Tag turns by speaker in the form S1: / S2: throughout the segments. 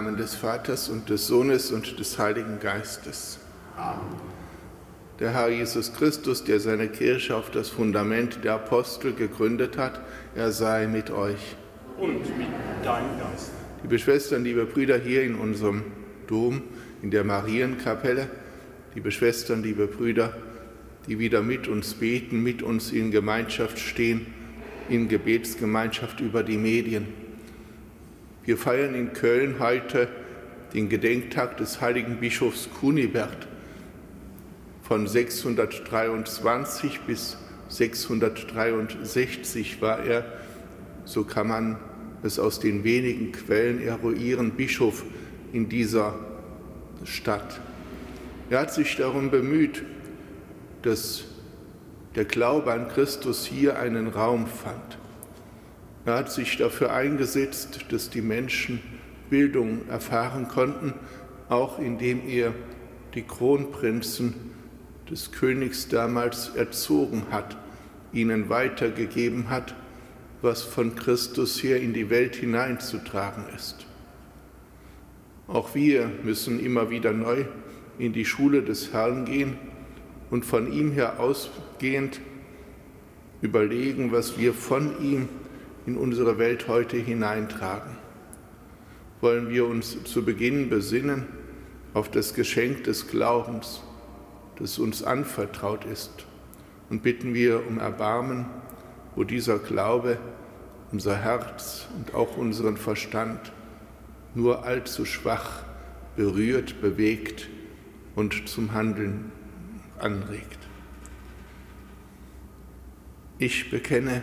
S1: Namen des Vaters und des Sohnes und des Heiligen Geistes. Amen. Der Herr Jesus Christus, der seine Kirche auf das Fundament der Apostel gegründet hat, er sei mit euch.
S2: Und mit deinem Geist.
S1: Liebe Schwestern, liebe Brüder hier in unserem Dom, in der Marienkapelle, liebe Schwestern, liebe Brüder, die wieder mit uns beten, mit uns in Gemeinschaft stehen, in Gebetsgemeinschaft über die Medien. Wir feiern in Köln heute den Gedenktag des heiligen Bischofs Kunibert. Von 623 bis 663 war er, so kann man es aus den wenigen Quellen eruieren, Bischof in dieser Stadt. Er hat sich darum bemüht, dass der Glaube an Christus hier einen Raum fand. Er hat sich dafür eingesetzt, dass die Menschen Bildung erfahren konnten, auch indem er die Kronprinzen des Königs damals erzogen hat, ihnen weitergegeben hat, was von Christus her in die Welt hineinzutragen ist. Auch wir müssen immer wieder neu in die Schule des Herrn gehen und von ihm her ausgehend überlegen, was wir von ihm in unsere Welt heute hineintragen. Wollen wir uns zu Beginn besinnen auf das Geschenk des Glaubens, das uns anvertraut ist, und bitten wir um Erbarmen, wo dieser Glaube unser Herz und auch unseren Verstand nur allzu schwach berührt, bewegt und zum Handeln anregt. Ich bekenne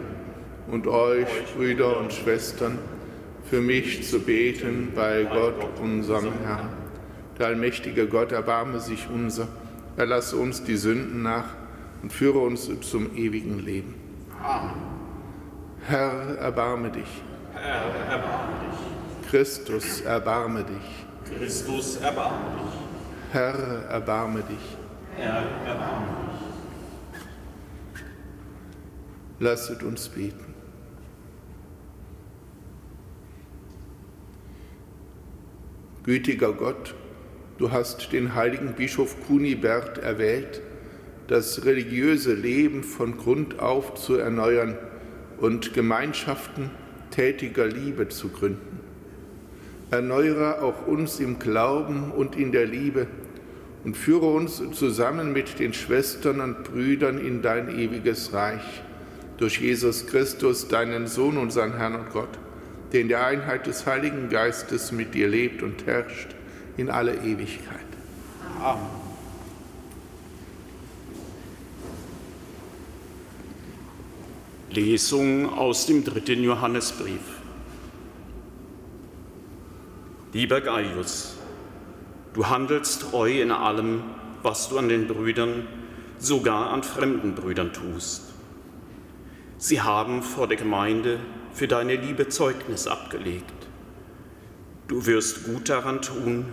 S1: und euch, Brüder und Schwestern, für mich zu beten bei Gott, unserem Herrn. Der allmächtige Gott erbarme sich unser, erlasse uns die Sünden nach und führe uns zum ewigen Leben. Amen. Herr, erbarme dich.
S2: Herr, erbarme dich.
S1: Christus, erbarme dich.
S2: Christus, erbarme dich.
S1: Herr, erbarme dich.
S2: Herr, erbarme
S1: dich. Lasset uns beten. Gütiger Gott, du hast den heiligen Bischof Kunibert erwählt, das religiöse Leben von Grund auf zu erneuern und Gemeinschaften tätiger Liebe zu gründen. Erneuere auch uns im Glauben und in der Liebe und führe uns zusammen mit den Schwestern und Brüdern in dein ewiges Reich. Durch Jesus Christus, deinen Sohn, unseren Herrn und Gott, der in der Einheit des Heiligen Geistes mit dir lebt und herrscht in alle Ewigkeit. Amen.
S2: Lesung aus dem dritten Johannesbrief. Lieber Gaius, du handelst treu in allem, was du an den Brüdern, sogar an fremden Brüdern tust. Sie haben vor der Gemeinde für deine Liebe Zeugnis abgelegt. Du wirst gut daran tun,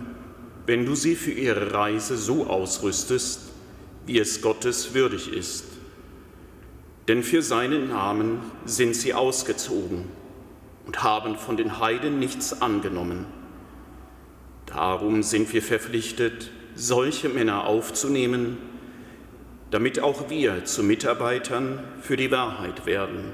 S2: wenn du sie für ihre Reise so ausrüstest, wie es Gottes würdig ist. Denn für seinen Namen sind sie ausgezogen und haben von den Heiden nichts angenommen Darum sind wir verpflichtet, solche Männer aufzunehmen, damit auch wir zu Mitarbeitern für die Wahrheit werden.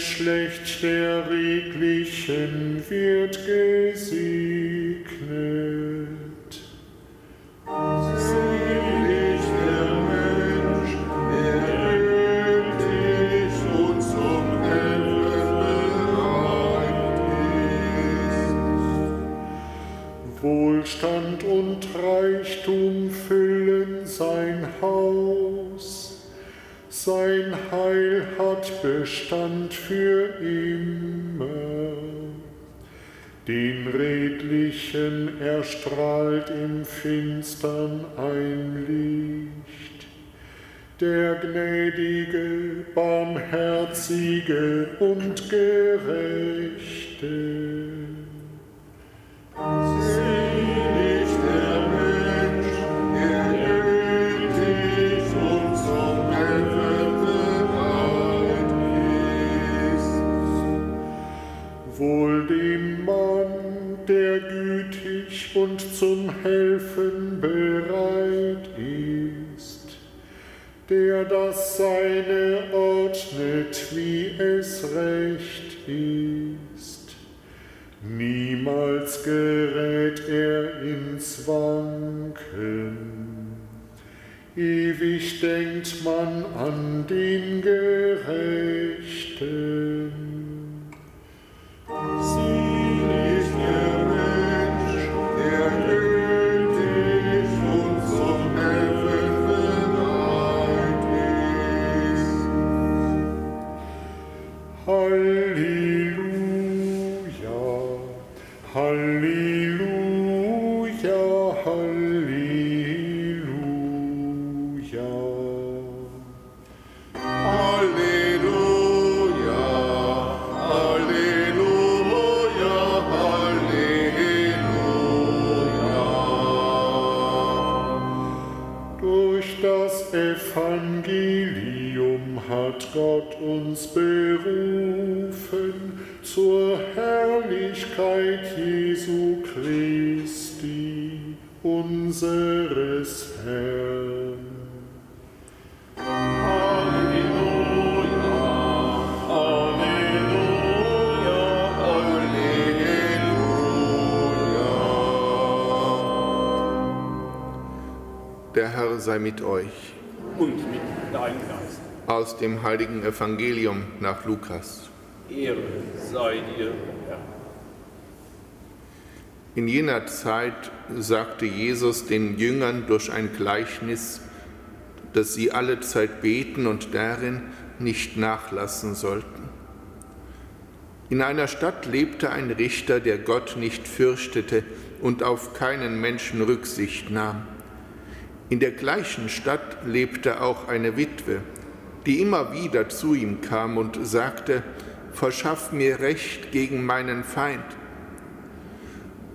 S3: Geschlecht der Redlichen wird gesegnet. Selig der Mensch, der endlich und zum Helfen bereit ist. Wohlstand und Reichtum füllen sein Haus. Sein Heil hat Bestand für immer. Den Redlichen erstrahlt im Finstern ein Licht. Der gnädige, barmherzige und gerechte. Selig und zum Helfen bereit ist, der das Seine ordnet, wie es recht ist. Niemals gerät er ins Wanken. Ewig denkt man an den Gerechten.
S1: Hallelujah. Sei mit euch.
S4: und mit deinem Geist.
S1: Aus dem heiligen Evangelium nach Lukas.
S4: Ehre sei dir, Herr.
S1: In jener Zeit sagte Jesus den Jüngern durch ein Gleichnis, dass sie alle Zeit beten und darin nicht nachlassen sollten. In einer Stadt lebte ein Richter, der Gott nicht fürchtete und auf keinen Menschen Rücksicht nahm. In der gleichen Stadt lebte auch eine Witwe, die immer wieder zu ihm kam und sagte, Verschaff mir Recht gegen meinen Feind.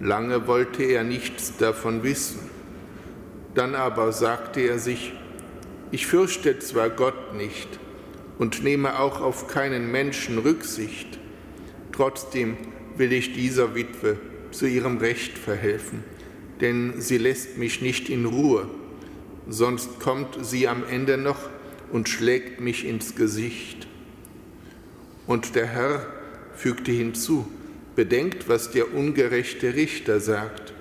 S1: Lange wollte er nichts davon wissen. Dann aber sagte er sich, ich fürchte zwar Gott nicht und nehme auch auf keinen Menschen Rücksicht, trotzdem will ich dieser Witwe zu ihrem Recht verhelfen, denn sie lässt mich nicht in Ruhe, sonst kommt sie am Ende noch und schlägt mich ins Gesicht. Und der Herr fügte hinzu, bedenkt, was der ungerechte Richter sagt.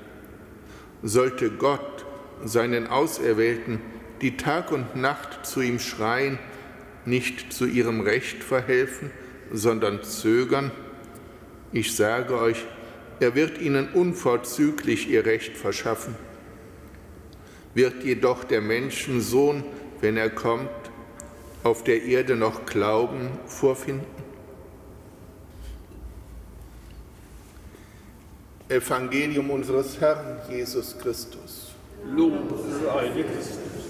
S1: Sollte Gott seinen Auserwählten, die Tag und Nacht zu ihm schreien, nicht zu ihrem Recht verhelfen, sondern zögern? Ich sage euch, er wird ihnen unverzüglich ihr Recht verschaffen. Wird jedoch der Menschensohn, wenn er kommt, auf der Erde noch Glauben vorfinden? Evangelium unseres Herrn Jesus Christus.
S4: Lob sei dir Christus.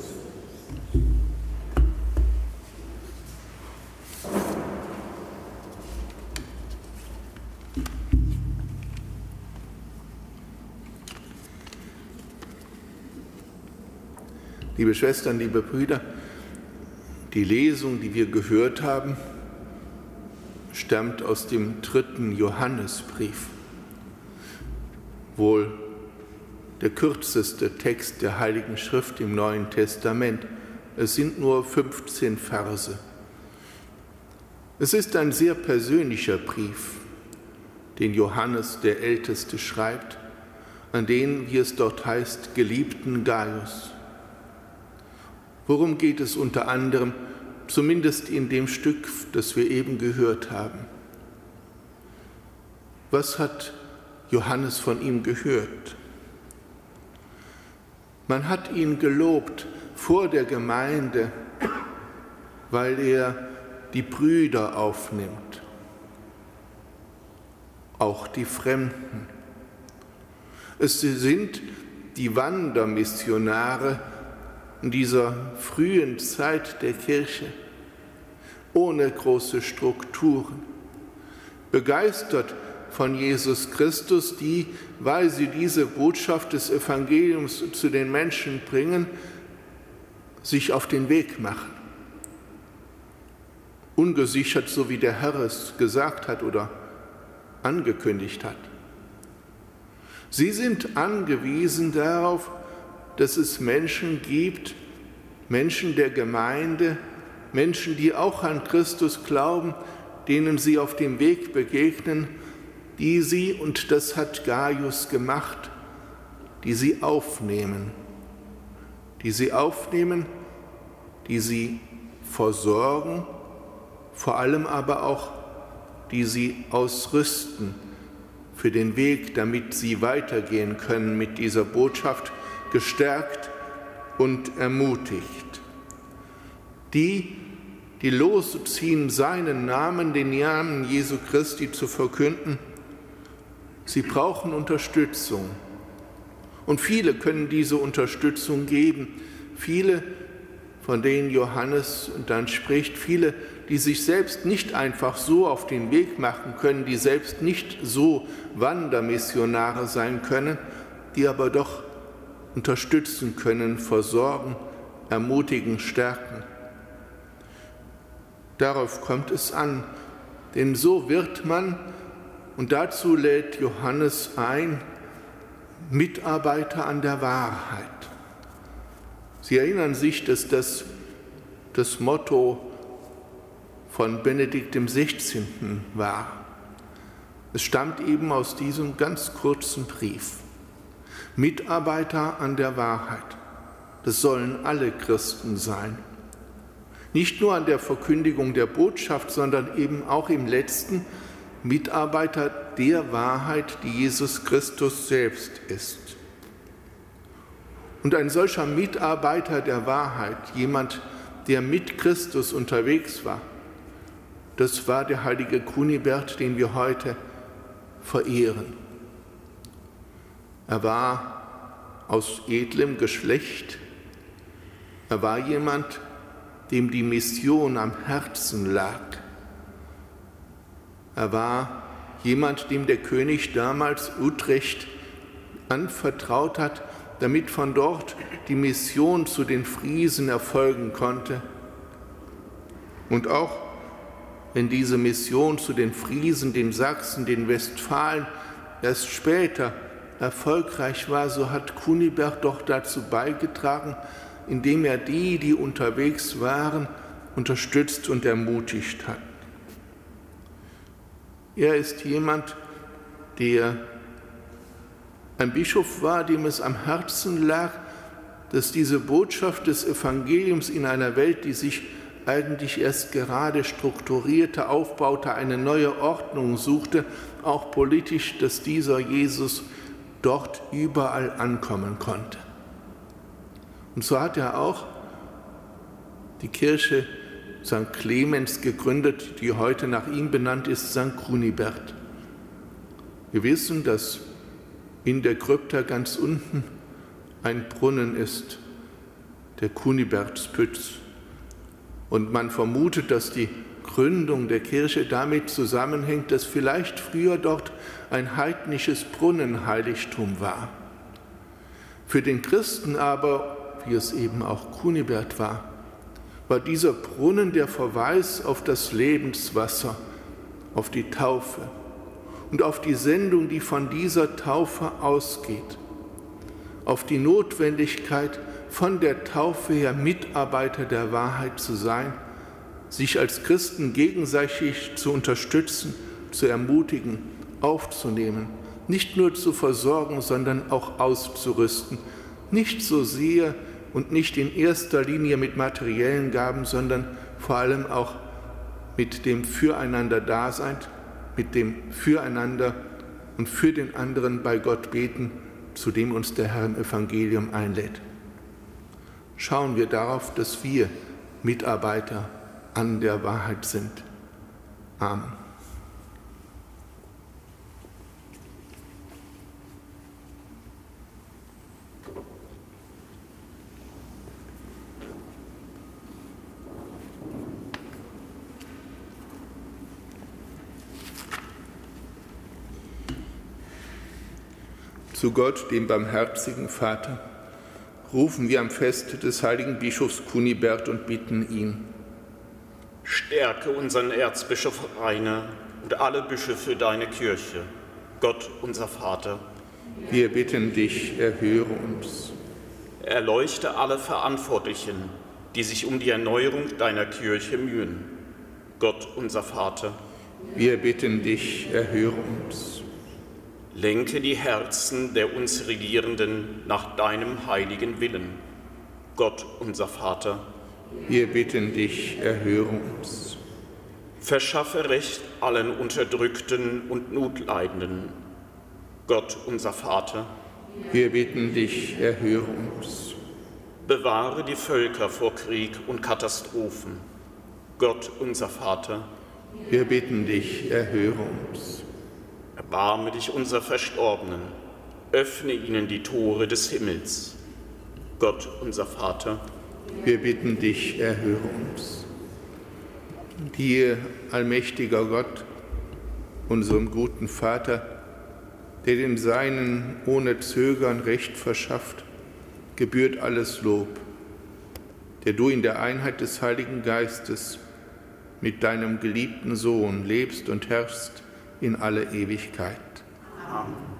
S1: Liebe Schwestern, liebe Brüder, die Lesung, die wir gehört haben, stammt aus dem dritten Johannesbrief wohl der kürzeste Text der Heiligen Schrift im Neuen Testament. Es sind nur 15 Verse. Es ist ein sehr persönlicher Brief, den Johannes der Älteste schreibt, an den, wie es dort heißt, geliebten Gaius. Worum geht es unter anderem, zumindest in dem Stück, das wir eben gehört haben? Was hat Johannes von ihm gehört. Man hat ihn gelobt vor der Gemeinde, weil er die Brüder aufnimmt, auch die Fremden. Es sind die Wandermissionare in dieser frühen Zeit der Kirche, ohne große Strukturen, begeistert von Jesus Christus, die, weil sie diese Botschaft des Evangeliums zu den Menschen bringen, sich auf den Weg machen. Ungesichert, so wie der Herr es gesagt hat oder angekündigt hat. Sie sind angewiesen darauf, dass es Menschen gibt, Menschen der Gemeinde, Menschen, die auch an Christus glauben, denen sie auf dem Weg begegnen die sie, und das hat Gaius gemacht, die sie aufnehmen, die sie aufnehmen, die sie versorgen, vor allem aber auch, die sie ausrüsten für den Weg, damit sie weitergehen können mit dieser Botschaft, gestärkt und ermutigt. Die, die losziehen, seinen Namen, den Namen Jesu Christi zu verkünden, Sie brauchen Unterstützung. Und viele können diese Unterstützung geben. Viele, von denen Johannes dann spricht, viele, die sich selbst nicht einfach so auf den Weg machen können, die selbst nicht so Wandermissionare sein können, die aber doch unterstützen können, versorgen, ermutigen, stärken. Darauf kommt es an, denn so wird man und dazu lädt Johannes ein, Mitarbeiter an der Wahrheit. Sie erinnern sich, dass das das Motto von Benedikt XVI. war. Es stammt eben aus diesem ganz kurzen Brief. Mitarbeiter an der Wahrheit. Das sollen alle Christen sein. Nicht nur an der Verkündigung der Botschaft, sondern eben auch im letzten Mitarbeiter der Wahrheit, die Jesus Christus selbst ist. Und ein solcher Mitarbeiter der Wahrheit, jemand, der mit Christus unterwegs war, das war der heilige Kunibert, den wir heute verehren. Er war aus edlem Geschlecht. Er war jemand, dem die Mission am Herzen lag. Er war jemand, dem der König damals Utrecht anvertraut hat, damit von dort die Mission zu den Friesen erfolgen konnte. Und auch wenn diese Mission zu den Friesen, den Sachsen, den Westfalen erst später erfolgreich war, so hat Kunibert doch dazu beigetragen, indem er die, die unterwegs waren, unterstützt und ermutigt hat. Er ist jemand, der ein Bischof war, dem es am Herzen lag, dass diese Botschaft des Evangeliums in einer Welt, die sich eigentlich erst gerade strukturierte, aufbaute, eine neue Ordnung suchte, auch politisch, dass dieser Jesus dort überall ankommen konnte. Und so hat er auch die Kirche St. Clemens gegründet, die heute nach ihm benannt ist, St. Kunibert. Wir wissen, dass in der Krypta ganz unten ein Brunnen ist, der Kunibertspütz. Und man vermutet, dass die Gründung der Kirche damit zusammenhängt, dass vielleicht früher dort ein heidnisches Brunnenheiligtum war. Für den Christen aber, wie es eben auch Kunibert war, war dieser Brunnen der Verweis auf das Lebenswasser, auf die Taufe und auf die Sendung, die von dieser Taufe ausgeht, auf die Notwendigkeit, von der Taufe her Mitarbeiter der Wahrheit zu sein, sich als Christen gegenseitig zu unterstützen, zu ermutigen, aufzunehmen, nicht nur zu versorgen, sondern auch auszurüsten, nicht so sehr und nicht in erster Linie mit materiellen Gaben, sondern vor allem auch mit dem Füreinander-Dasein, mit dem Füreinander und für den anderen bei Gott beten, zu dem uns der Herr im Evangelium einlädt. Schauen wir darauf, dass wir Mitarbeiter an der Wahrheit sind. Amen. Zu Gott, dem barmherzigen Vater, rufen wir am Fest des heiligen Bischofs Kunibert und bitten ihn.
S2: Stärke unseren Erzbischof Rainer und alle Bischöfe deine Kirche, Gott unser Vater.
S1: Wir bitten dich, erhöre uns.
S2: Erleuchte alle Verantwortlichen, die sich um die Erneuerung deiner Kirche mühen, Gott unser Vater.
S1: Wir bitten dich, erhöre uns.
S2: Lenke die Herzen der uns Regierenden nach deinem heiligen Willen. Gott, unser Vater.
S1: Wir bitten dich, erhöre uns.
S2: Verschaffe Recht allen Unterdrückten und Notleidenden. Gott, unser Vater.
S1: Wir bitten dich, erhöre uns.
S2: Bewahre die Völker vor Krieg und Katastrophen. Gott, unser Vater.
S1: Wir bitten dich, erhöre uns.
S2: Erbarme dich unser Verstorbenen, öffne ihnen die Tore des Himmels. Gott, unser Vater.
S1: Wir bitten dich, erhöre uns. Dir, allmächtiger Gott, unserem guten Vater, der dem Seinen ohne Zögern Recht verschafft, gebührt alles Lob, der du in der Einheit des Heiligen Geistes mit deinem geliebten Sohn lebst und herrschst in alle Ewigkeit. Amen.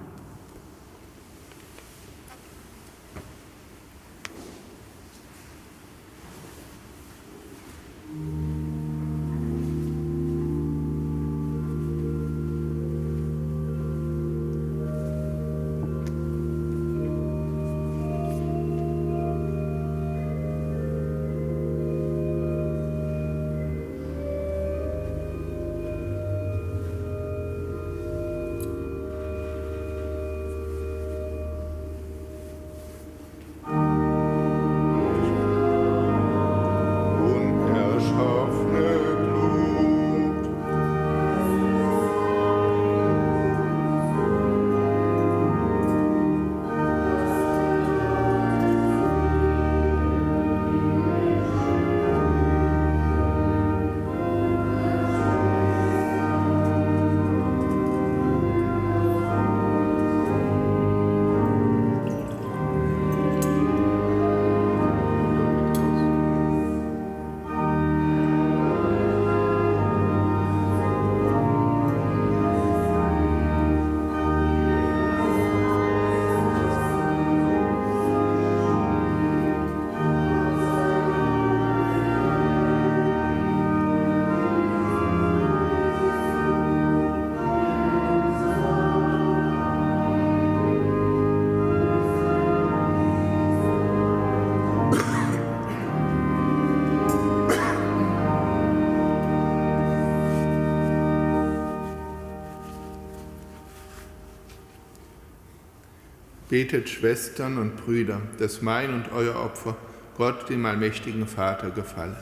S1: Betet, Schwestern und Brüder, dass mein und euer Opfer Gott, dem allmächtigen Vater, gefalle.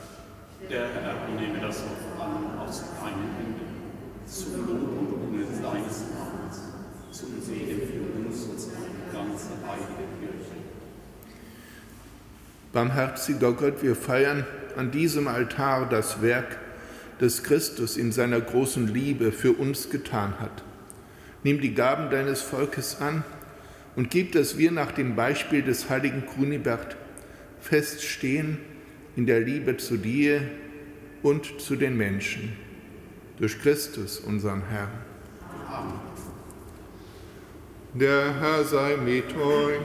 S2: Der Herr nehme das Opfer an aus deinen Händen, zum Lob und Ruhe deines Namens, zum Segen für uns und seine ganze heilige Kirche.
S1: Barmherziger Gott, wir feiern an diesem Altar das Werk das Christus in seiner großen Liebe für uns getan hat. Nimm die Gaben deines Volkes an und gib, dass wir nach dem Beispiel des heiligen Kunibert feststehen in der Liebe zu dir und zu den Menschen. Durch Christus, unseren Herrn. Amen. Der Herr sei mit euch.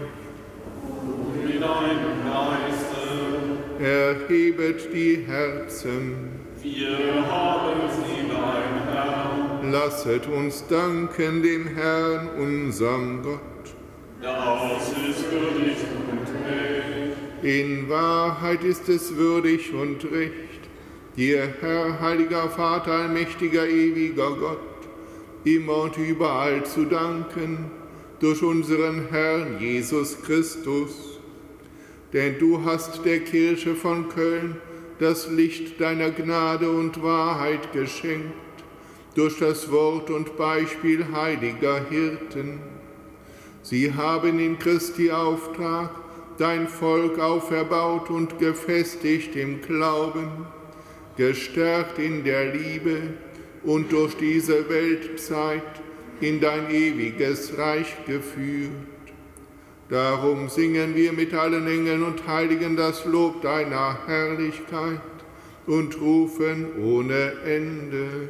S1: Und mit deinem Geiste. Erhebet die Herzen.
S4: Wir haben sie beim Herrn.
S1: Lasset uns danken dem Herrn, unserem Gott.
S4: Das ist würdig
S1: in Wahrheit ist es würdig und recht, dir, Herr, heiliger Vater, allmächtiger, ewiger Gott, immer und überall zu danken durch unseren Herrn Jesus Christus. Denn du hast der Kirche von Köln das Licht deiner Gnade und Wahrheit geschenkt, durch das Wort und Beispiel heiliger Hirten. Sie haben in Christi Auftrag dein Volk auferbaut und gefestigt im Glauben, gestärkt in der Liebe und durch diese Weltzeit in dein ewiges Reich geführt. Darum singen wir mit allen Engeln und Heiligen das Lob deiner Herrlichkeit und rufen ohne Ende.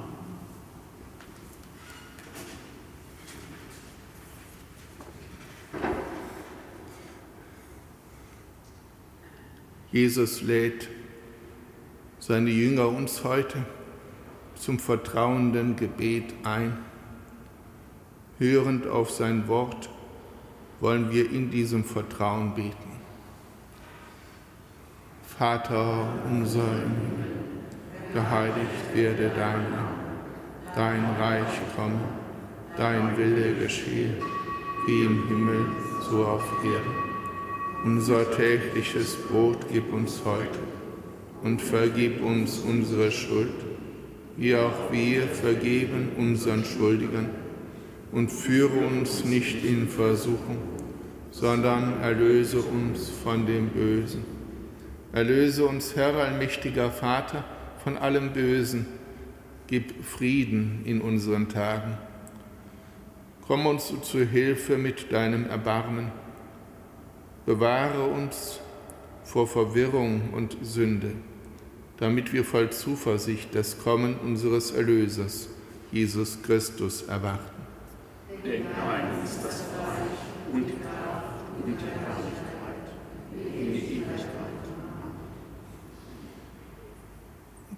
S1: Jesus lädt seine Jünger uns heute zum vertrauenden Gebet ein. Hörend auf sein Wort wollen wir in diesem Vertrauen beten. Vater unser geheiligt werde dein Name, dein Reich komme, dein Wille geschehe, wie im Himmel, so auf Erden. Unser tägliches Brot gib uns heute und vergib uns unsere Schuld, wie auch wir vergeben unseren Schuldigern und führe uns nicht in Versuchung, sondern erlöse uns von dem Bösen. Erlöse uns, Herr allmächtiger Vater, von allem Bösen. Gib Frieden in unseren Tagen. Komm uns zu Hilfe mit deinem Erbarmen. Bewahre uns vor Verwirrung und Sünde, damit wir voll Zuversicht das Kommen unseres Erlösers, Jesus Christus, erwarten
S4: denn dein ist das Reich und die Kraft und die Herrlichkeit in die Ewigkeit.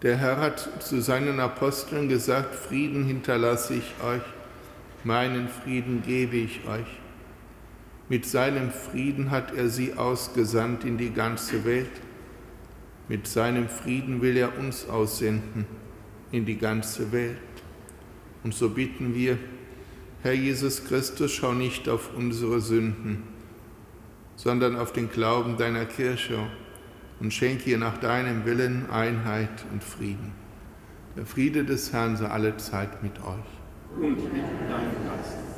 S1: Der Herr hat zu seinen Aposteln gesagt, Frieden hinterlasse ich euch, meinen Frieden gebe ich euch. Mit seinem Frieden hat er sie ausgesandt in die ganze Welt. Mit seinem Frieden will er uns aussenden in die ganze Welt. Und so bitten wir, Herr Jesus Christus, schau nicht auf unsere Sünden, sondern auf den Glauben deiner Kirche und schenke ihr nach deinem Willen Einheit und Frieden. Der Friede des Herrn sei alle Zeit mit euch.
S4: Und mit deinem Geist.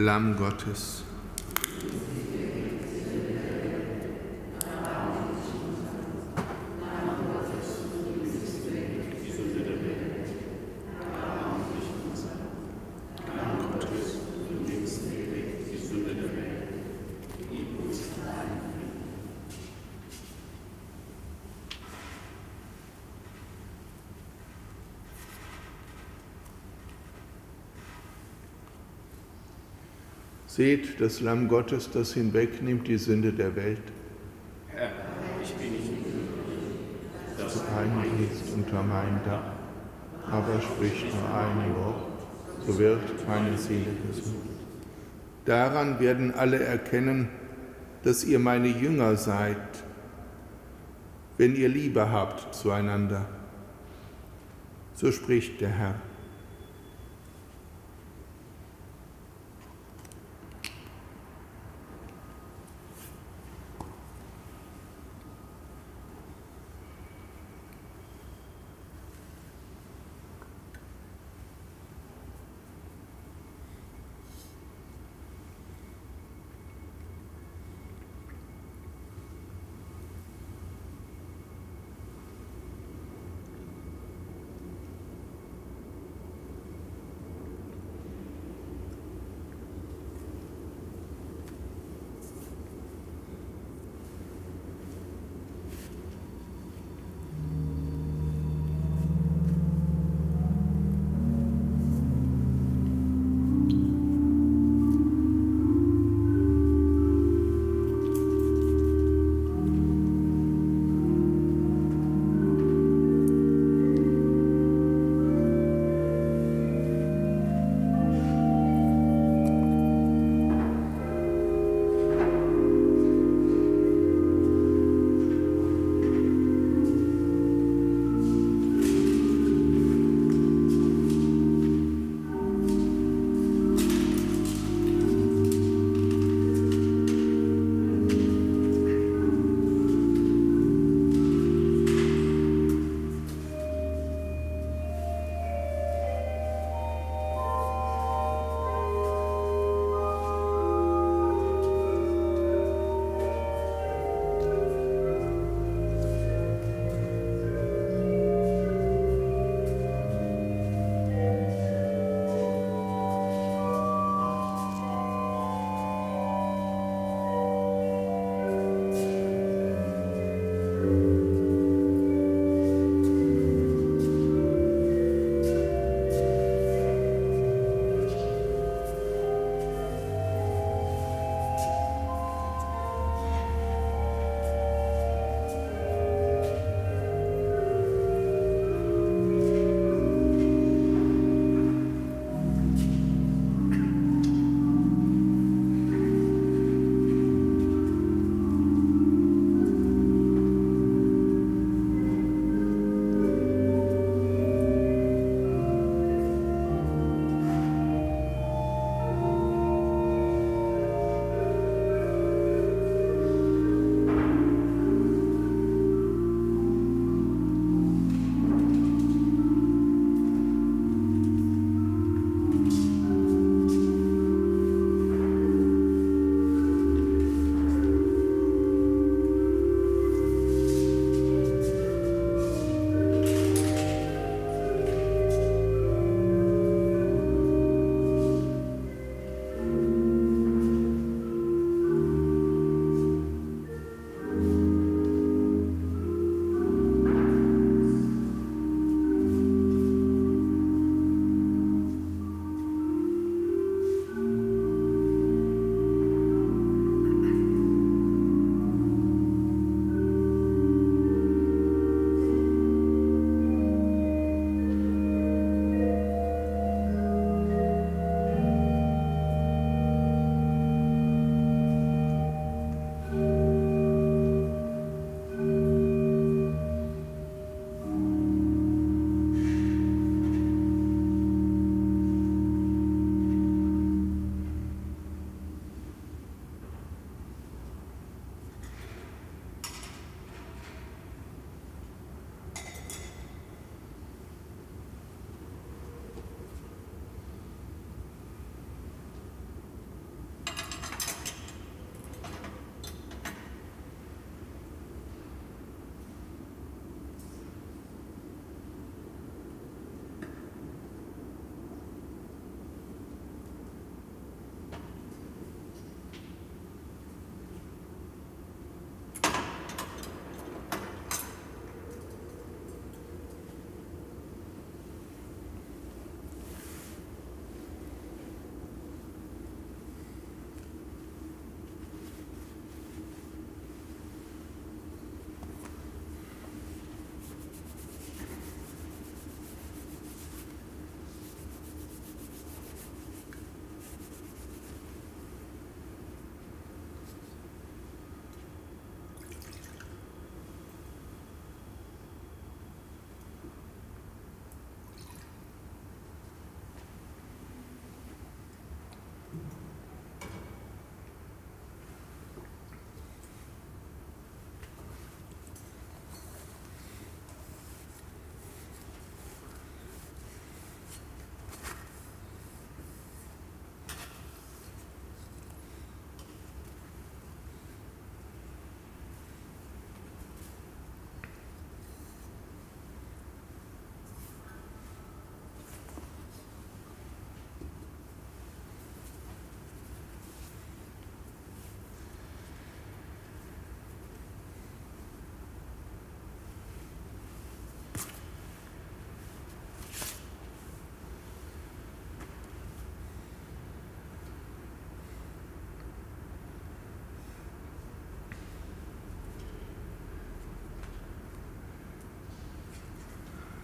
S1: Lamm Gottes Seht das Lamm Gottes, das hinwegnimmt die Sünde der Welt.
S4: Herr, ich bin nicht
S1: dass du eingehst unter mein Dach, aber sprich nur ein Wort, so wird meine Seele gesund. Daran werden alle erkennen, dass ihr meine Jünger seid, wenn ihr Liebe habt zueinander. So spricht der Herr.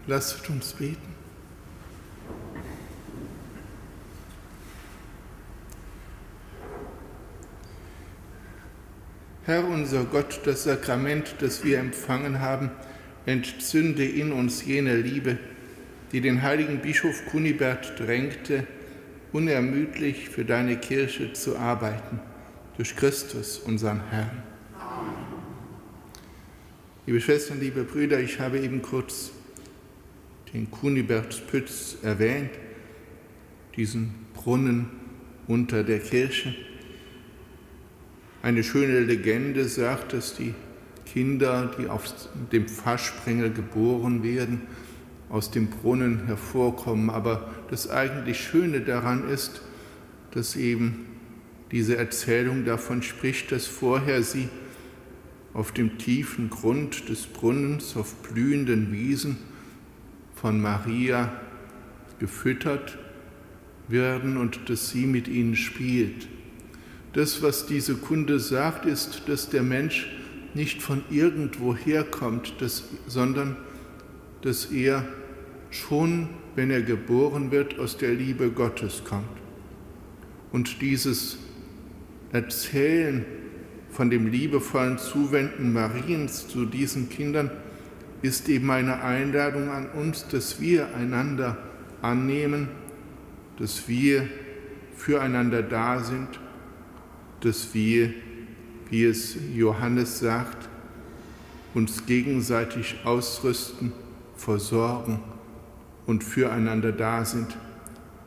S1: Lasst uns beten. Herr unser Gott, das Sakrament, das wir empfangen haben, entzünde in uns jene Liebe, die den heiligen Bischof Kunibert drängte, unermüdlich für deine Kirche zu arbeiten, durch Christus, unseren Herrn. Liebe Schwestern, liebe Brüder, ich habe eben kurz den Kunibert Pütz erwähnt, diesen Brunnen unter der Kirche. Eine schöne Legende sagt, dass die Kinder, die auf dem Fassprengel geboren werden, aus dem Brunnen hervorkommen. Aber das eigentlich Schöne daran ist, dass eben diese Erzählung davon spricht, dass vorher sie auf dem tiefen Grund des Brunnens, auf blühenden Wiesen von Maria gefüttert werden und dass sie mit ihnen spielt. Das, was diese Kunde sagt, ist, dass der Mensch nicht von irgendwoher kommt, dass, sondern dass er schon, wenn er geboren wird, aus der Liebe Gottes kommt. Und dieses Erzählen von dem liebevollen Zuwenden Mariens zu diesen Kindern ist eben eine Einladung an uns, dass wir einander annehmen, dass wir füreinander da sind dass wir, wie es Johannes sagt, uns gegenseitig ausrüsten, versorgen und füreinander da sind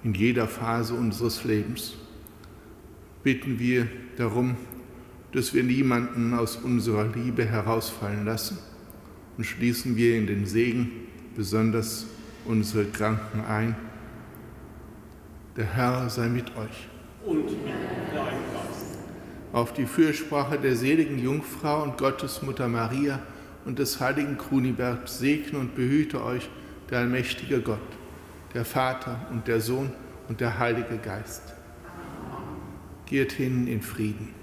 S1: in jeder Phase unseres Lebens. Bitten wir darum, dass wir niemanden aus unserer Liebe herausfallen lassen und schließen wir in den Segen besonders unsere Kranken ein. Der Herr sei mit euch. Und mit deinem Geist auf die Fürsprache der seligen Jungfrau und Gottesmutter Maria und des heiligen Krunibert segne und behüte euch der allmächtige Gott, der Vater und der Sohn und der Heilige Geist. Geht hin in Frieden.